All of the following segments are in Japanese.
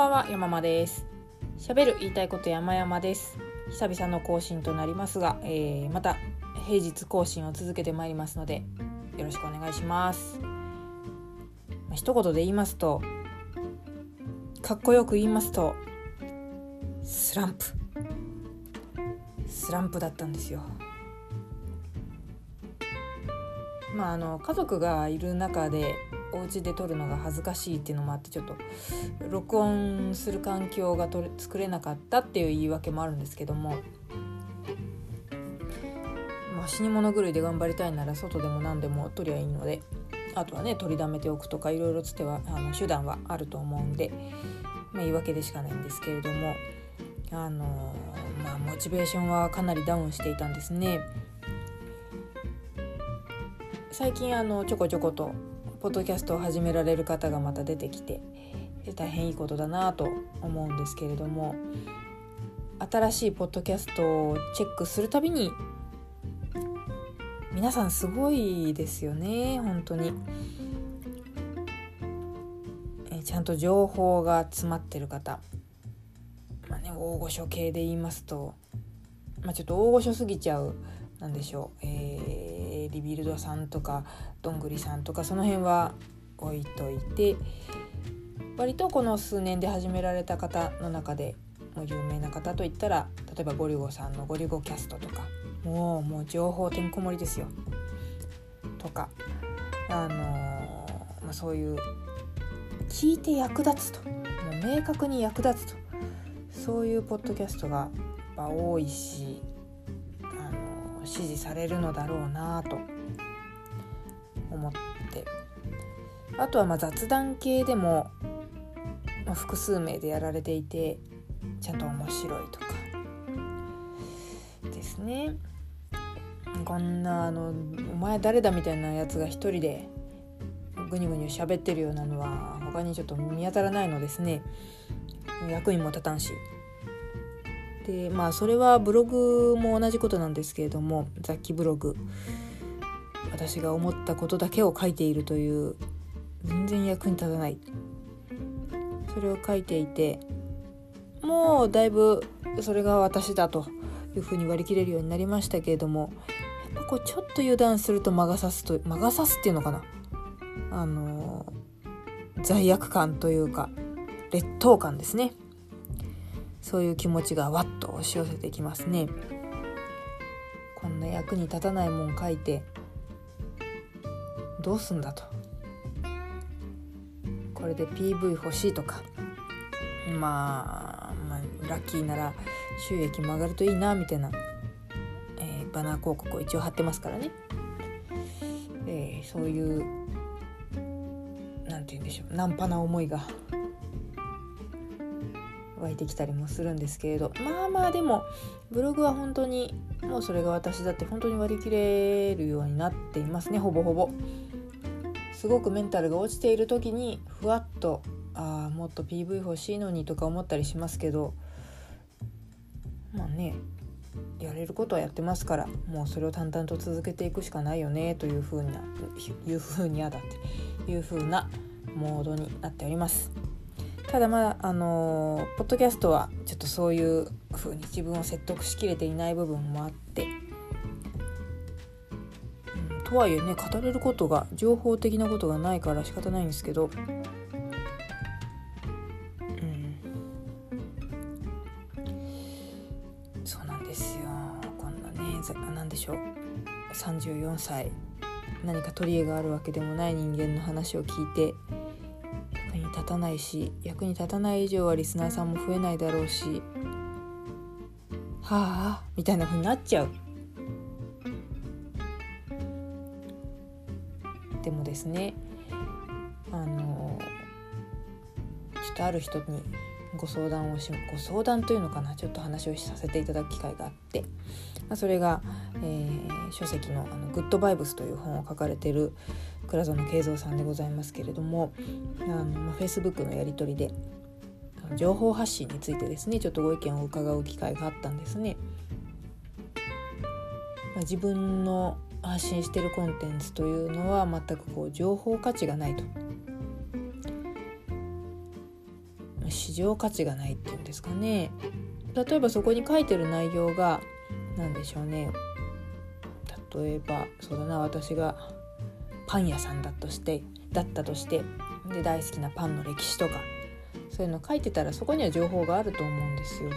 ばんは山間です。喋る言いたいこと山々です。久々の更新となりますが、えー、また平日更新を続けてまいりますのでよろしくお願いします。まあ、一言で言いますとかっこよく言いますとスランプ。スランプだったんですよ。まああの家族がいる中でお家で撮るのが恥ずかしいっていうのもあってちょっと録音する環境がとれ作れなかったっていう言い訳もあるんですけども、まあ、死に物狂いで頑張りたいなら外でも何でも撮りゃいいのであとはね取りだめておくとかいろいろつってはあの手段はあると思うんで、まあ、言い訳でしかないんですけれどもあのまあモチベーションはかなりダウンしていたんですね。最近あのちょこちょことポッドキャストを始められる方がまた出てきて大変いいことだなと思うんですけれども新しいポッドキャストをチェックするたびに皆さんすごいですよね本当に。えちゃんと情報が詰まってる方。まあね大御所系で言いますとまあちょっと大御所すぎちゃうなんでしょう、えー、リビルドさんとかどんぐりさんとかその辺は置いといて割とこの数年で始められた方の中でもう有名な方といったら例えばゴリゴさんのゴリゴキャストとかもうもう情報てんこ盛りですよ。とかあのー、まあ、そういう聞いて役立つと。もう明確に役立つと。そういうポッドキャストが多いし支持されるのだろうなと思って。あとはま雑談系でも、ま複数名でやられていてちゃんと面白いとか。ですね。こんなあの「お前誰だ?」みたいなやつが一人でぐにぐに喋ってるようなのは他にちょっと見当たらないのですね。役にも立たんし。でまあそれはブログも同じことなんですけれども雑記ブログ私が思ったことだけを書いているという全然役に立たない。それを書いていてもうだいぶそれが私だというふうに割り切れるようになりましたけれどもやっぱこうちょっと油断すると魔が差すと魔が差すっていうのかな。あの罪悪感というか劣等感ですね。そういう気持ちがわっと押し寄せてきますね。こんな役に立たないもん書いてどうすんだと。これで PV 欲しいとか。まあ、まあ、ラッキーなら収益も上がるといいなみたいな、えー、バナー広告を一応貼ってますからね、えー、そういう何て言うんでしょう。ナンパな思いが湧いてきたりもするんですけれどまあまあでもブログは本当にもうそれが私だって本当に割り切れるようになっていますねほぼほぼ。すごくメンタルが落ちている時にふわっとああもっと PV 欲しいのにとか思ったりしますけどまあねやれることはやってますからもうそれを淡々と続けていくしかないよねというふうないうふうにやだっていうふうなモードになっております。ただまだあの、ポッドキャストはちょっとそういう風に自分を説得しきれていない部分もあって、うん、とはいえね語れることが情報的なことがないから仕方ないんですけど、うん、そうなんですよ。こんなね何でしょう。34歳。何か取り柄があるわけでもない人間の話を聞いてたないし役に立たない以上はリスナーさんも増えないだろうしはあみたいな風になっちゃう。でもですねあのちょっとある人にご相談をしご相談というのかなちょっと話をさせていただく機会があって、まあ、それが、えー、書籍のあの「グッドバイブス」という本を書かれてる倉園慶三さんでございますけれどもあの、まあ、Facebook のやり取りで情報発信についてですねちょっとご意見を伺う機会があったんですね。まあ、自分の発信してるコンテンツというのは全くこう情報価値がないと。市場価値がないっていうんですかね。例えばそこに書いてる内容が何でしょうね。例えばそうだな私がパン屋さんだとしてだったとしてで大好きなパンの歴史とかそういうの書いてたらそこには情報があると思うんですよ。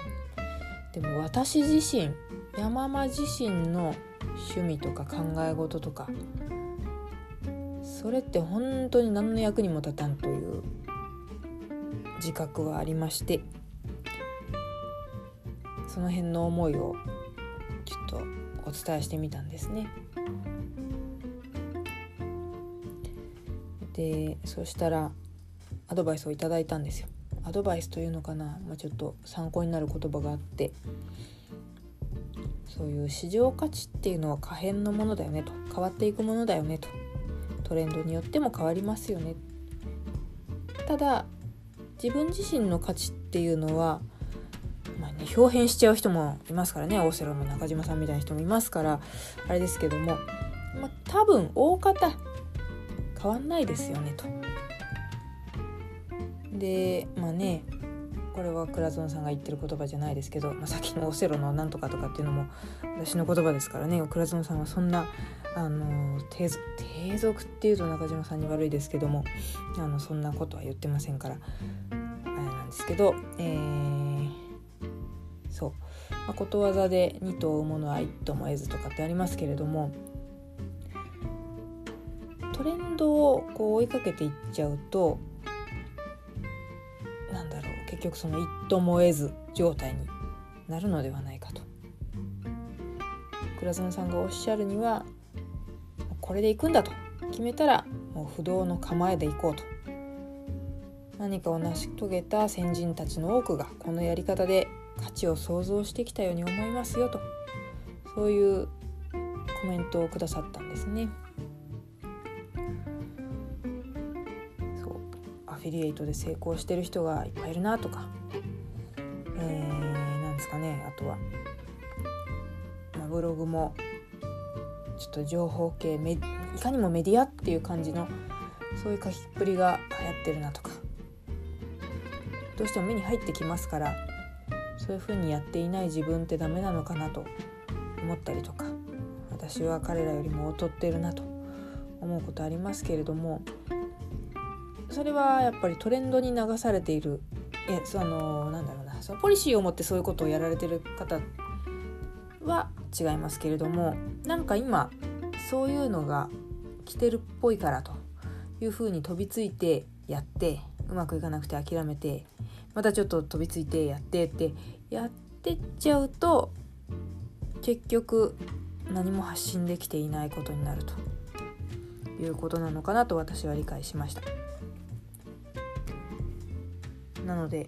でも私自身山間自身の趣味とか考え事とかそれって本当に何の役にも立たんという自覚はありましてその辺の思いをちょっとお伝えしてみたんですね。でそしたらアドバイスをいただいたんですよ。アドバイスというのかな、まあ、ちょっと参考になる言葉があって。そういう市場価値っていうのは可変のものだよねと。変わっていくものだよねと。トレンドによっても変わりますよね。ただ自分自身の価値っていうのは、まあね、表変しちゃう人もいますからね。オセロの中島さんみたいな人もいますからあれですけども、まあ、多分大方変わんないですよねと。でまあねこれは倉園さんが言ってる言葉じゃないですけど、まあ、さっきのオセロのなんとかとかっていうのも私の言葉ですからね。倉園さんはそんなあの低俗っていうと中島さんに悪いですけどもあのそんなことは言ってませんから。あれなんですけど、えー、そう、まあ、ことわざで「二頭追うものは一頭も得ず」とかってありますけれどもトレンドをこう追いかけていっちゃうと何だろう結局その一途も得ず状態になるのではないかと。倉園さんがおっしゃるにはこれで行くんだと。決めたらもう不動の構えで行こうと。何かを成し遂げた先人たちの多くがこのやり方で価値を創造してきたように思いますよと。そういうコメントをくださったんですね。フィリエイトで成功してる人がいっぱいいるなとか、えー、なんですかね。あとは、まあ、ブログもちょっと情報系いかにもメディアっていう感じのそういう書きっぷりが流行ってるなとか。どうしても目に入ってきますからそういうふうにやっていない自分ってダメなのかなと思ったりとか。私は彼らよりも劣ってるなと思うことありますけれどもそれはやっぱりトレンドに流されているえそのなんだろうなそのポリシーを持ってそういうことをやられてる方は違いますけれどもなんか今そういうのが来てるっぽいからというふうに飛びついてやってうまくいかなくて諦めてまたちょっと飛びついてやってってやってっちゃうと結局何も発信できていないことになるということなのかなと私は理解しました。なので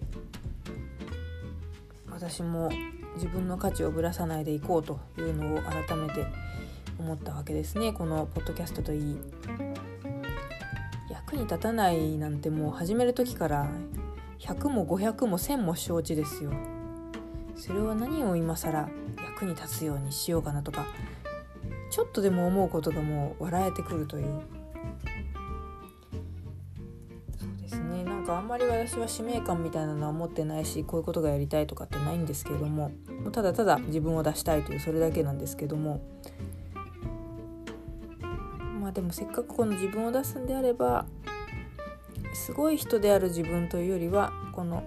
私も自分の価値をぶらさないでいこうというのを改めて思ったわけですね。このポッドキャストといい役に立たないなんてもう始める時から100も500も1000も承知ですよ。それは何を今更役に立つようにしようかなとかちょっとでも思うことがもう笑えてくるというですねなんかあんまり私は使命感みたいなのは持ってないしこういうことがやりたいとかってないんですけどもただただ自分を出したいというそれだけなんですけどもまあでもせっかくこの自分を出すんであればすごい人である自分というよりはこの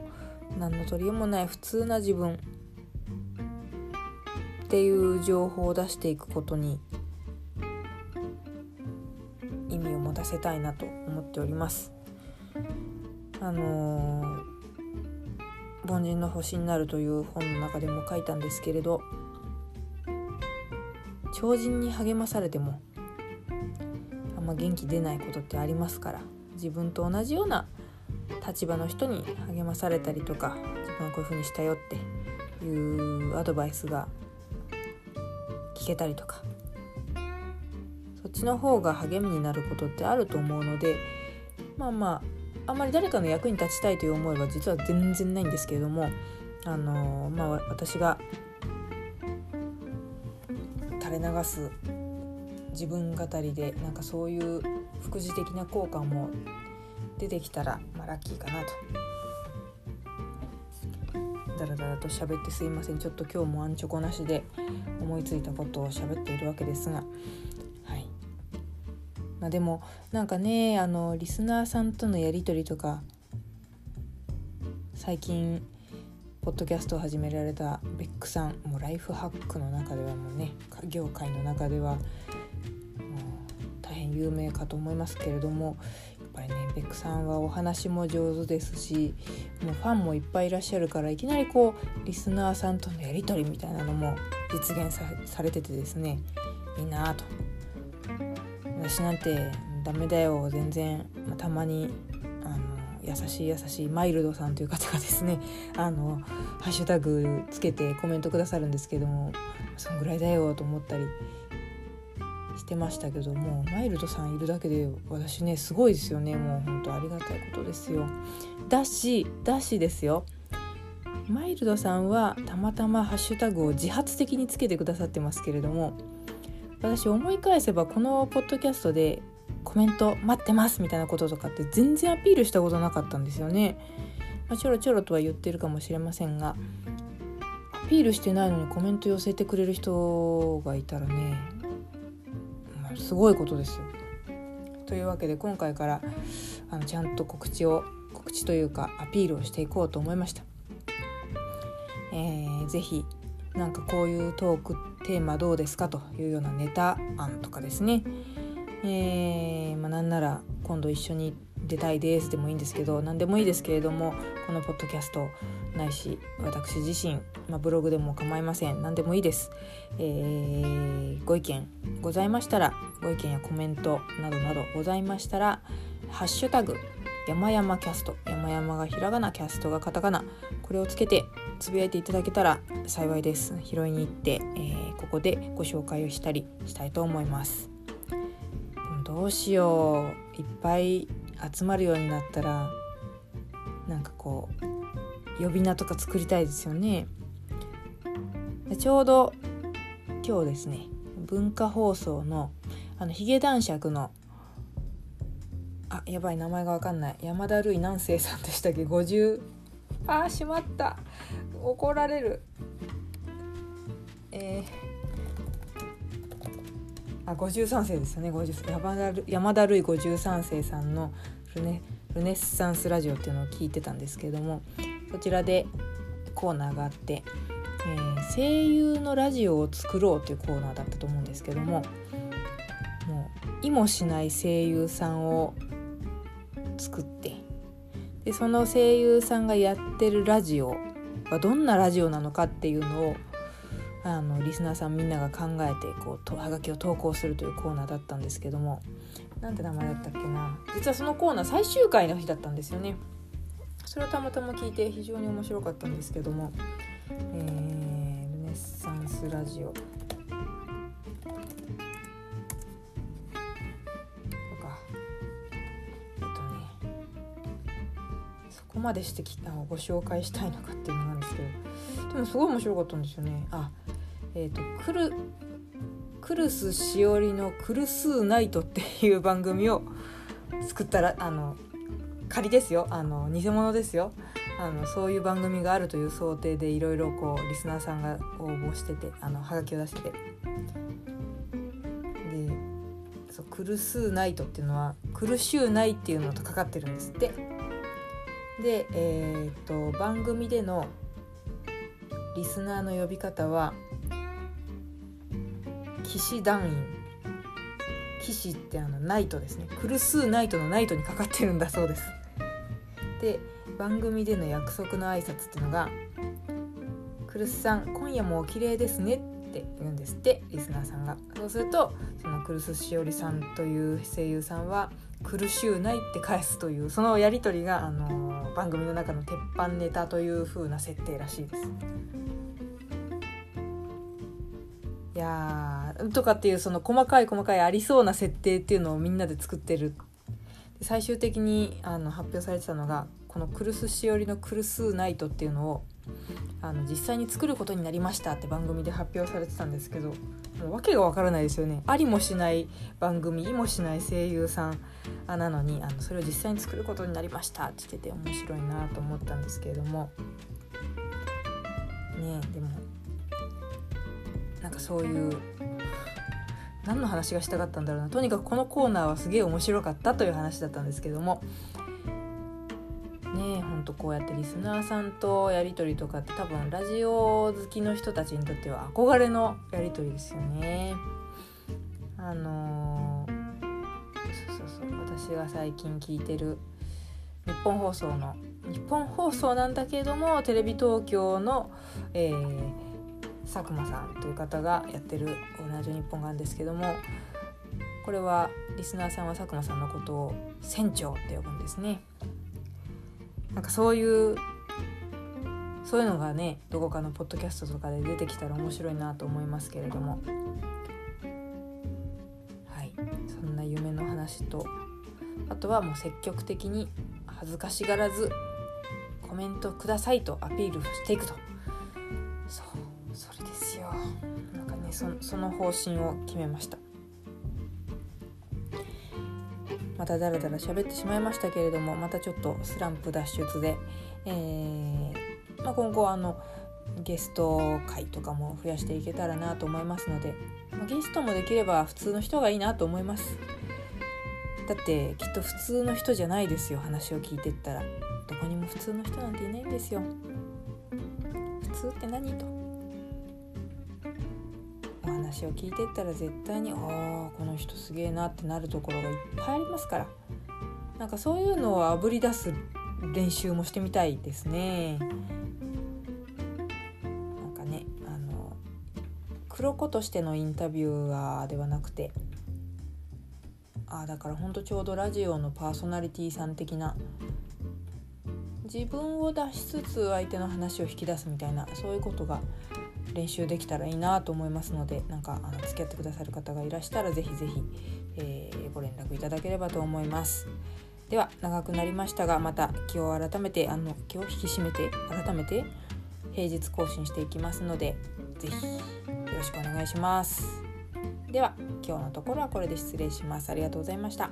何の取り柄もない普通な自分っていう情報を出していくことに意味を持たせたいなと思っております。あのー、凡人の星になるという本の中でも書いたんですけれど超人に励まされてもあんま元気出ないことってありますから自分と同じような立場の人に励まされたりとか自分はこういうふうにしたよっていうアドバイスが聞けたりとかそっちの方が励みになることってあると思うのでまあまああんまり誰かの役に立ちたいという思いは実は全然ないんですけれどもあのまあ私が垂れ流す自分語りでなんかそういう副次的な効果も出てきたら、まあ、ラッキーかなと。だらだらと喋ってすいません。ちょっと今日もアンチョコなしで思いついたことを喋っているわけですがあでもなんかねあのリスナーさんとのやり取りとか最近ポッドキャストを始められたベックさんもうライフハックの中ではもうね業界の中ではもう大変有名かと思いますけれどもやっぱりねベックさんはお話も上手ですしもうファンもいっぱいいらっしゃるからいきなりこうリスナーさんとのやり取りみたいなのも実現されててですねいいなと私なんてダメだよ。全然、ま、たまにあの優しい優しいマイルドさんという方がですね。あのハッシュタグつけてコメントくださるんですけどもそんぐらいだよと思ったりしてましたけどもマイルドさんいるだけで私ねすごいですよね。もう本当ありがたいことですよ。だしだしですよ。マイルドさんはたまたまハッシュタグを自発的につけてくださってますけれども私思い返せばこのポッドキャストでコメント待ってますみたいなこととかって全然アピールしたことなかったんですよね。まあ、ちょろちょろとは言ってるかもしれませんがアピールしてないのにコメント寄せてくれる人がいたらね、まあ、すごいことですよ。というわけで今回からあのちゃんと告知を告知というかアピールをしていこうと思いました。えー、ぜひなんかこういうトークテーマどうですかというようなネタ案とかですね。えー、まあ、なんなら今度一緒に出たいですでもいいんですけど何でもいいですけれどもこのポッドキャストないし私自身、まあ、ブログでも構いません。何でもいいです、えー、ご意見ございましたらご意見やコメントなどなどございましたら「ハッシュタグ山々キャスト」山々がひらがなキャストがカタカナこれをつけてつぶやいていただけたら幸いです。拾いに行って、えー、ここでご紹介をしたりしたいと思います。どうしよう。いっぱい集まるようになったらなんかこう呼び名とか作りたいですよね。ちょうど今日ですね文化放送のあのヒゲ男爵のあやばい名前が分かんない。山田るい南生さんでしたっけ？50あーしまった。怒られる。えー。あ53世ですよね。50山田山田るい53世さんのルネルネッサンスラジオっていうのを聞いてたんですけどもそちらでコーナーがあって、えー、声優のラジオを作ろうというコーナーだったと思うんですけどももう意もしない声優さんを作って。でその声優さんがやってるラジオはどんなラジオなのかっていうのをあのリスナーさんみんなが考えてこうとはがきを投稿するというコーナーだったんですけども。なんて名前だったっけな。実はそのコーナー最終回の日だったんですよね。それをたまたま聞いて非常に面白かったんですけども、えー、ルネッサンスラジオ。こまでしてきたご紹介したいのかっていうのなんですけどでもすごい面白かったんですよね。あえーと、クルクルスしおりの「クルスーナイト」っていう番組を作ったらあの仮ですよ。あの偽物ですよ。あのそういう番組があるという想定でいろいろこうリスナーさんが応募しててあのハガキを出してて。でそう「クルスーナイト」っていうのは「苦しゅうない」っていうのとかかってるんですって。でえっ、と番組でのリスナーの呼び方は「騎士団員。騎士ってあのナイトですね。クルスーナイトのナイトにかかってるんだそうです。で番組での約束の挨拶っていうのが「クルスさん今夜もお綺麗ですね」って言うんですってリスナーさんが。そうするとそのクルスしおりさんという声優さんは「苦しゅうない」って返すというそのやり取りが、あの、番組の中の鉄板ネタという風な設定らしいです。いやとかっていうその細かい細かいありそうな設定っていうのをみんなで作ってる最終的にあの発表されてたのがこの「クルスしおりのクルスナイト」っていうのをあの実際に作ることになりましたって番組で発表されてたんですけどもう訳がわからないですよね。ありもしない番組いもしない声優さんなのにあのそれを実際に作ることになりましたって言ってて面白いなと思ったんですけれども。ねでもなんかそういう何の話がしたかったんだろうな。とにかくこのコーナーはすげえ面白かったという話だったんですけども。んとこうやってリスナーさんとやり取りとかって多分ラジオ好きの人たちにとっては憧れのやり取りですよね。あのー、そうそうそう私が最近聞いてる日本放送の日本放送なんだけれどもテレビ東京の、えー、佐久間さんという方がやってる「オールナイトニッポン」があるんですけどもこれはリスナーさんは佐久間さんのことを船長って呼ぶんですね。なんかそういうそういうのがねどこかのポッドキャストとかで出てきたら面白いなと思いますけれども。はい。そんな夢の話とあとはもう積極的に恥ずかしがらずコメントくださいとアピールしていくと。そうそれですよ。なんかねその方針を決めました。ただらだら喋ってしまいましたけれどもまたちょっとスランプ脱出で、えー、まあ、今後あのゲスト会とかも増やしていけたらなと思いますので、ま、ゲストもできれば普通の人がいいなと思います。だってきっと普通の人じゃないですよ話を聞いてったら。どこにも普通の人なんていないんですよ。普通って何と。お話を聞いてったら絶対にああこの人すげえなってなるところがいっぱいありますからなんかそういうのをあぶり出す練習もしてみたいですね。なんかねあの黒子としてのインタビュアーではなくてあだからほんとちょうどラジオのパーソナリティさん的な自分を出しつつ相手の話を引き出すみたいなそういうことが練習できたらいいなと思いますのでなんかあの付き合ってくださる方がいらしたら是非是非、えー、ご連絡いただければと思います。では長くなりましたがまた今日改めてあの今日引き締めて改めて平日更新していきますので是非よろしくお願いします。では今日のところはこれで失礼します。ありがとうございました。